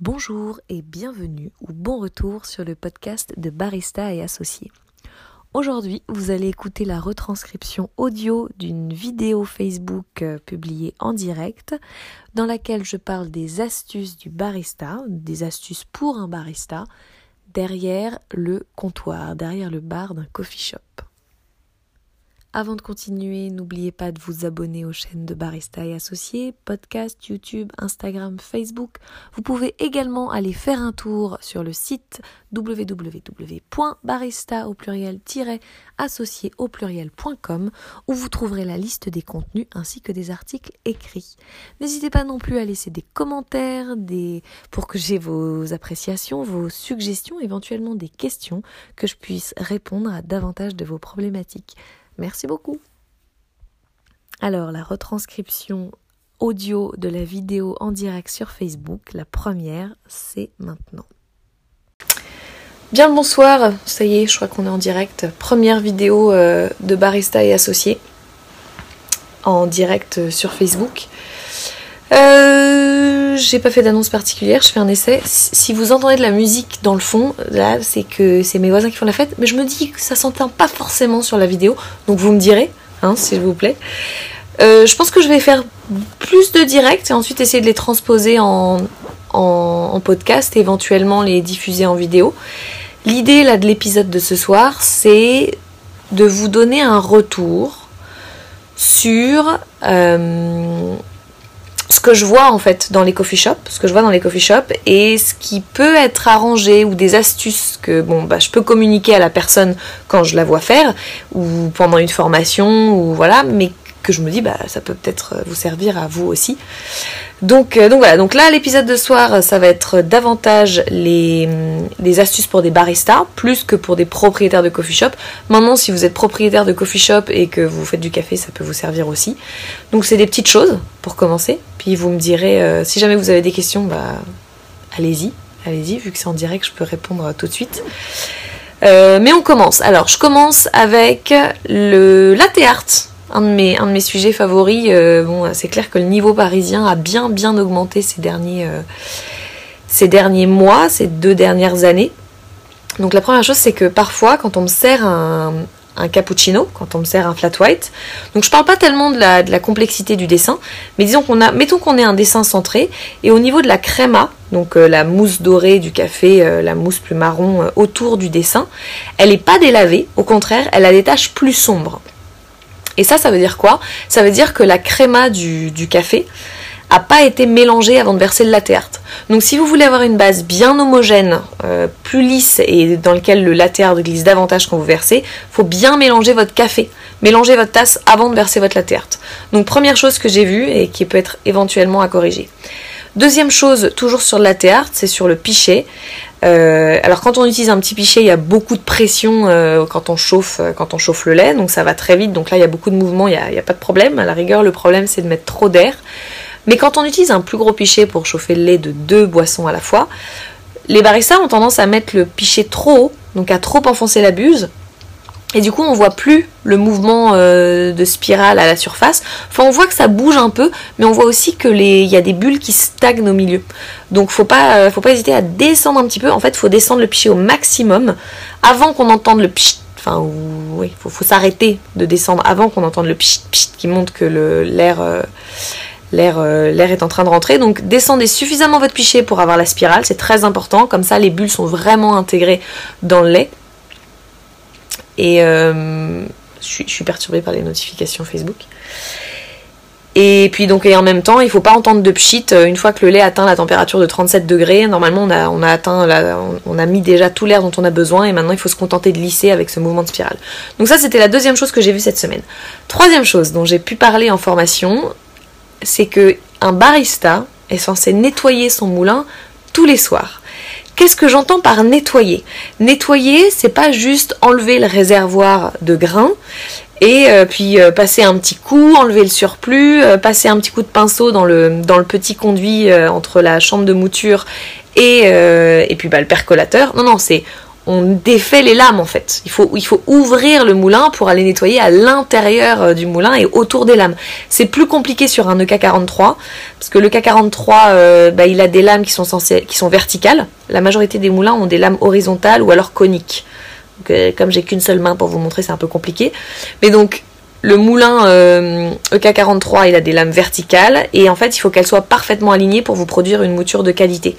Bonjour et bienvenue ou bon retour sur le podcast de Barista et Associés. Aujourd'hui, vous allez écouter la retranscription audio d'une vidéo Facebook euh, publiée en direct dans laquelle je parle des astuces du barista, des astuces pour un barista derrière le comptoir, derrière le bar d'un coffee shop. Avant de continuer, n'oubliez pas de vous abonner aux chaînes de Barista et Associés, podcast, YouTube, Instagram, Facebook. Vous pouvez également aller faire un tour sur le site www.barista au pluriel associé au pluriel.com où vous trouverez la liste des contenus ainsi que des articles écrits. N'hésitez pas non plus à laisser des commentaires pour que j'ai vos appréciations, vos suggestions, éventuellement des questions, que je puisse répondre à davantage de vos problématiques. Merci beaucoup. Alors, la retranscription audio de la vidéo en direct sur Facebook, la première, c'est maintenant. Bien le bonsoir, ça y est, je crois qu'on est en direct. Première vidéo euh, de Barista et Associés en direct sur Facebook. Euh, j'ai pas fait d'annonce particulière, je fais un essai. Si vous entendez de la musique dans le fond, là, c'est que c'est mes voisins qui font la fête, mais je me dis que ça s'entend pas forcément sur la vidéo, donc vous me direz, hein, s'il vous plaît. Euh, je pense que je vais faire plus de directs et ensuite essayer de les transposer en, en podcast et éventuellement les diffuser en vidéo. L'idée là de l'épisode de ce soir, c'est de vous donner un retour sur euh, je vois en fait dans les coffee shops, ce que je vois dans les coffee shops et ce qui peut être arrangé ou des astuces que bon bah je peux communiquer à la personne quand je la vois faire ou pendant une formation ou voilà, mais que je me dis bah ça peut peut-être vous servir à vous aussi. Donc, euh, donc voilà, donc là l'épisode de soir ça va être davantage les, les, astuces pour des baristas plus que pour des propriétaires de coffee shop. Maintenant si vous êtes propriétaire de coffee shop et que vous faites du café ça peut vous servir aussi. Donc c'est des petites choses pour commencer. Puis vous me direz euh, si jamais vous avez des questions bah allez-y, allez-y vu que c'est en direct je peux répondre tout de suite. Euh, mais on commence. Alors je commence avec le latte art un de mes, sujets favoris. Euh, c'est clair que le niveau parisien a bien bien augmenté ces derniers, euh, ces derniers mois, ces deux dernières années. Donc la première chose, c'est que parfois, quand on me sert un, cappuccino, quand on me sert un flat white, donc je parle pas tellement de la, complexité du dessin, mais disons qu'on a, mettons qu'on ait un dessin centré, et au niveau de la crema, donc euh, la mousse dorée du café, la mousse plus marron autour du dessin, elle n'est pas délavée, au contraire, elle a des taches plus sombres. Et ça, ça veut dire quoi? Ça veut dire que la créma du, café a pas été mélangée avant de verser le latte. Donc si vous voulez avoir une base bien homogène, euh, plus lisse et dans lequel le latte glisse davantage quand vous versez, faut bien mélanger votre café. Mélangez votre tasse avant de verser votre latte art. Donc première chose que j'ai vue et qui peut être éventuellement à corriger. Deuxième chose, toujours sur le latte c'est sur le pichet. Euh, alors quand on utilise un petit pichet, il y a beaucoup de pression euh, quand on chauffe euh, quand on chauffe le lait, donc ça va très vite. Donc là, il y a beaucoup de mouvements, il n'y a, pas de problème. À la rigueur, le problème c'est de mettre trop d'air. Mais quand on utilise un plus gros pichet pour chauffer le lait de deux boissons à la fois, les baristas ont tendance à mettre le pichet trop haut, donc à trop enfoncer la buse. Et du coup, on voit plus le mouvement de spirale à la surface. Enfin, on voit que ça bouge un peu, mais on voit aussi que les, il y a des bulles qui stagnent au milieu. Donc faut pas, euh, faut pas hésiter à descendre un petit peu. En fait, faut descendre le pichet au maximum avant qu'on entende le pchit. Enfin, oui, faut, faut s'arrêter de descendre avant qu'on entende le pchit, pchit qui montre que l'air euh, l'air euh, l'air est en train de rentrer. Donc descendez suffisamment votre pichet pour avoir la spirale, c'est très important. Comme ça, les bulles sont vraiment intégrées dans le lait. Et je, suis, je suis perturbée par les notifications Facebook. Et puis donc et en même temps, il faut pas entendre de pchit euh, une fois que le lait atteint la température de 37 degrés. Normalement, on a, on a atteint, on a mis déjà tout l'air dont on a besoin et maintenant il faut se contenter de lisser avec ce mouvement de spirale. Donc ça, c'était la deuxième chose que j'ai vue cette semaine. Troisième chose dont j'ai pu parler en formation, c'est que un barista est censé nettoyer son moulin tous les soirs. Qu'est-ce que j'entends par nettoyer? Nettoyer, c'est pas juste enlever le réservoir de grains, et euh, puis euh, passer un petit coup, enlever le surplus, euh, passer un petit coup de pinceau dans le, petit conduit entre la chambre de mouture et, et puis bah, le percolateur. Non, non, c'est on défait les lames en fait. Il faut, ouvrir le moulin pour aller nettoyer à l'intérieur euh, du moulin et autour des lames. C'est plus compliqué sur un EK43 parce que le K43 euh, bah, il a des lames qui sont, censées, qui sont verticales. La majorité des moulins ont des lames horizontales ou alors coniques. Donc, comme j'ai qu'une seule main pour vous montrer, c'est un peu compliqué. Mais donc le moulin EK43 e il a des lames verticales et en fait il faut qu'elles soient parfaitement alignées pour vous produire une mouture de qualité.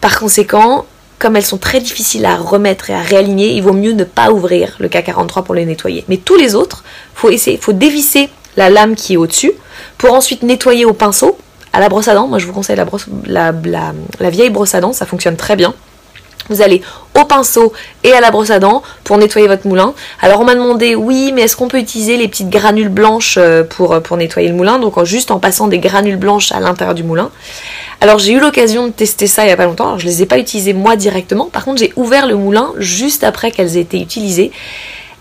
Par conséquent, comme elles sont très difficiles à remettre et à réaligner, il vaut mieux ne pas ouvrir le K43 pour les nettoyer. Mais tous les autres, faut essayer, faut dévisser la lame qui est au-dessus pour ensuite nettoyer au pinceau à la brosse à dents. Moi, je vous conseille la, la vieille brosse à dents, ça fonctionne très bien. Vous allez au pinceau et à la brosse à dents pour nettoyer votre moulin. Alors on m'a demandé oui mais est-ce qu'on peut utiliser les petites granules blanches euh, pour, euh, pour nettoyer le moulin? Donc juste en passant des granules blanches à l'intérieur du moulin. Alors j'ai eu l'occasion de tester ça il n'y a pas longtemps. Alors, je ne les ai pas utilisées moi directement. Par contre j'ai ouvert le moulin juste après qu'elles aient été utilisées.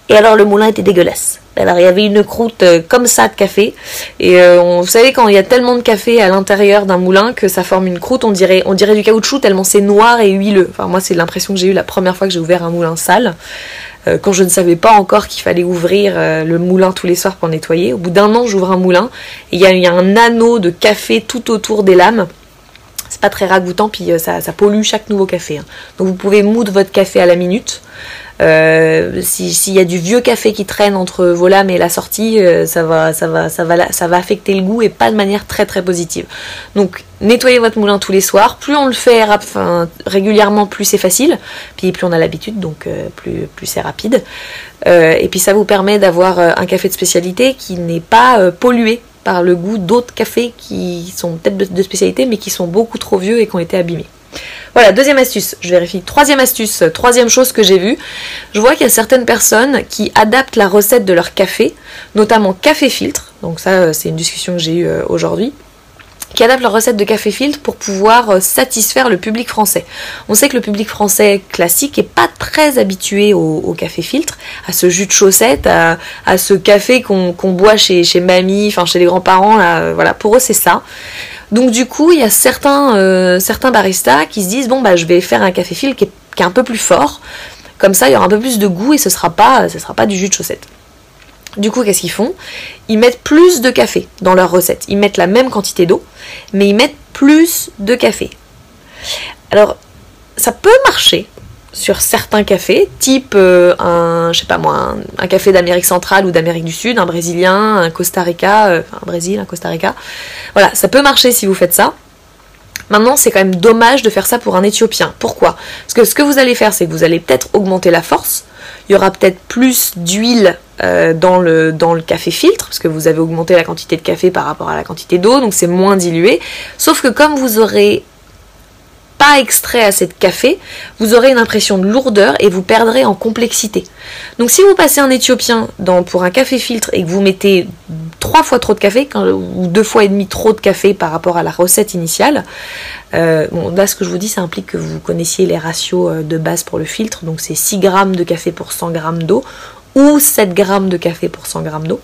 Et alors le moulin était dégueulasse. Alors il y avait une croûte euh, comme ça de café. Et euh, vous savez quand il y a tellement de café à l'intérieur d'un moulin que ça forme une croûte, on dirait, on dirait du caoutchouc tellement c'est noir et huileux. Enfin moi c'est l'impression que j'ai eu la première fois que j'ai ouvert un moulin sale. Euh, quand je ne savais pas encore qu'il fallait ouvrir le moulin tous les soirs pour nettoyer. Au bout d'un an j'ouvre un moulin et il y a un anneau de café tout autour des lames c'est pas très ragoûtant, puis ça, pollue chaque nouveau café. Hein. Donc vous pouvez moudre votre café à la minute. Euh, s'il y a du vieux café qui traîne entre vos lames et la sortie, euh, ça, va, ça, va, ça, va, ça va affecter le goût et pas de manière très très positive. Donc nettoyez votre moulin tous les soirs. Plus on le fait régulièrement, plus c'est facile. Puis plus on a l'habitude, donc euh, plus, plus c'est rapide. et puis ça vous permet d'avoir un café de spécialité qui n'est pas pollué par le goût d'autres cafés qui sont peut-être de spécialité mais qui sont beaucoup trop vieux et qui ont été abîmés. Voilà, deuxième astuce, je vérifie. Troisième astuce, troisième chose que j'ai vue, je vois qu'il y a certaines personnes qui adaptent la recette de leur café, notamment café filtre, donc ça euh, c'est une discussion que j'ai eue euh, aujourd'hui, qui adaptent leur recette de café filtre pour pouvoir euh, satisfaire le public français. On sait que le public français classique est pas très habitué au, café filtre, à ce jus de chaussette, à, ce café qu'on boit chez, chez mamie, enfin chez les grands-parents, voilà, pour eux c'est ça. Donc du coup, il y a certains, euh, certains baristas qui se disent bon bah je vais faire un café fil qui est, un peu plus fort. Comme ça, il y aura un peu plus de goût et ce sera pas, ce sera pas du jus de chaussette. Du coup, qu'est-ce qu'ils font? Ils mettent plus de café dans leur recette. Ils mettent la même quantité d'eau, mais ils mettent plus de café. Alors, ça peut marcher, sur certains cafés, type euh, un, je pas moi, un, café d'Amérique centrale ou d'Amérique du Sud, un brésilien, un Costa Rica, euh, un Brésil, un Costa Rica. Voilà, ça peut marcher si vous faites ça. Maintenant, c'est quand même dommage de faire ça pour un Éthiopien. Pourquoi? Parce que ce que vous allez faire, c'est que vous allez peut-être augmenter la force. Il y aura peut-être plus d'huile euh, dans, le, dans le café filtre, parce que vous avez augmenté la quantité de café par rapport à la quantité d'eau, donc c'est moins dilué. Sauf que comme vous aurez pas extrait à cette café, vous aurez une impression de lourdeur et vous perdrez en complexité. Donc si vous passez un éthiopien pour un café filtre et que vous mettez trois fois trop de café, ou deux fois et demi trop de café par rapport à la recette initiale, euh, bon, là ce que je vous dis ça implique que vous connaissiez les ratios euh, de base pour le filtre, donc c'est 6 grammes de café pour 100 grammes d'eau, ou 7 grammes de café pour 100 grammes d'eau.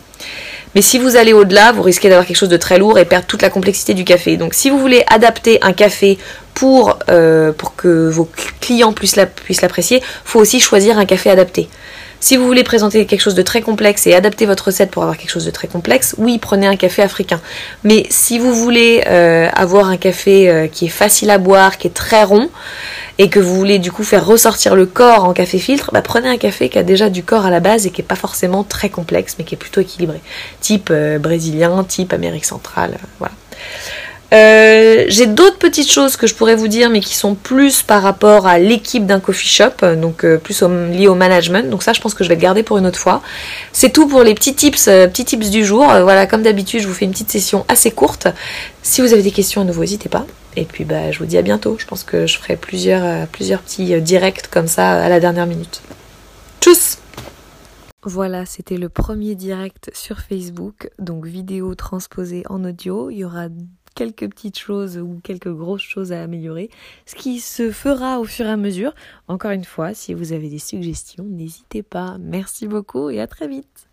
Mais si vous allez au-delà, vous risquez d'avoir quelque chose de très lourd et perdre toute la complexité du café. Donc si vous voulez adapter un café pour, euh, pour que vos clients puissent l'apprécier, il faut aussi choisir un café adapté. Si vous voulez présenter quelque chose de très complexe et adapter votre recette pour avoir quelque chose de très complexe, oui, prenez un café africain. Mais si vous voulez euh, avoir un café euh, qui est facile à boire, qui est très rond, et que vous voulez du coup faire ressortir le corps en café filtre, bah, prenez un café qui a déjà du corps à la base et qui n'est pas forcément très complexe, mais qui est plutôt équilibré. Type brésilien, type Amérique centrale, voilà. Euh, j'ai d'autres petites choses que je pourrais vous dire, mais qui sont plus par rapport à l'équipe d'un coffee shop, donc euh, plus lié au management. Donc ça, je pense que je vais le garder pour une autre fois. C'est tout pour les petits tips, euh, petits tips du jour. voilà, comme d'habitude, je vous fais une petite session assez courte. Si vous avez des questions à nouveau, n'hésitez pas. Et puis, bah, je vous dis à bientôt. Je pense que je ferai plusieurs, plusieurs petits directs comme ça à la dernière minute. Tchuss voilà, c'était le premier direct sur Facebook, donc vidéo transposée en audio. Il y aura quelques petites choses ou quelques grosses choses à améliorer, ce qui se fera au fur et à mesure. Encore une fois, si vous avez des suggestions, n'hésitez pas. Merci beaucoup et à très vite.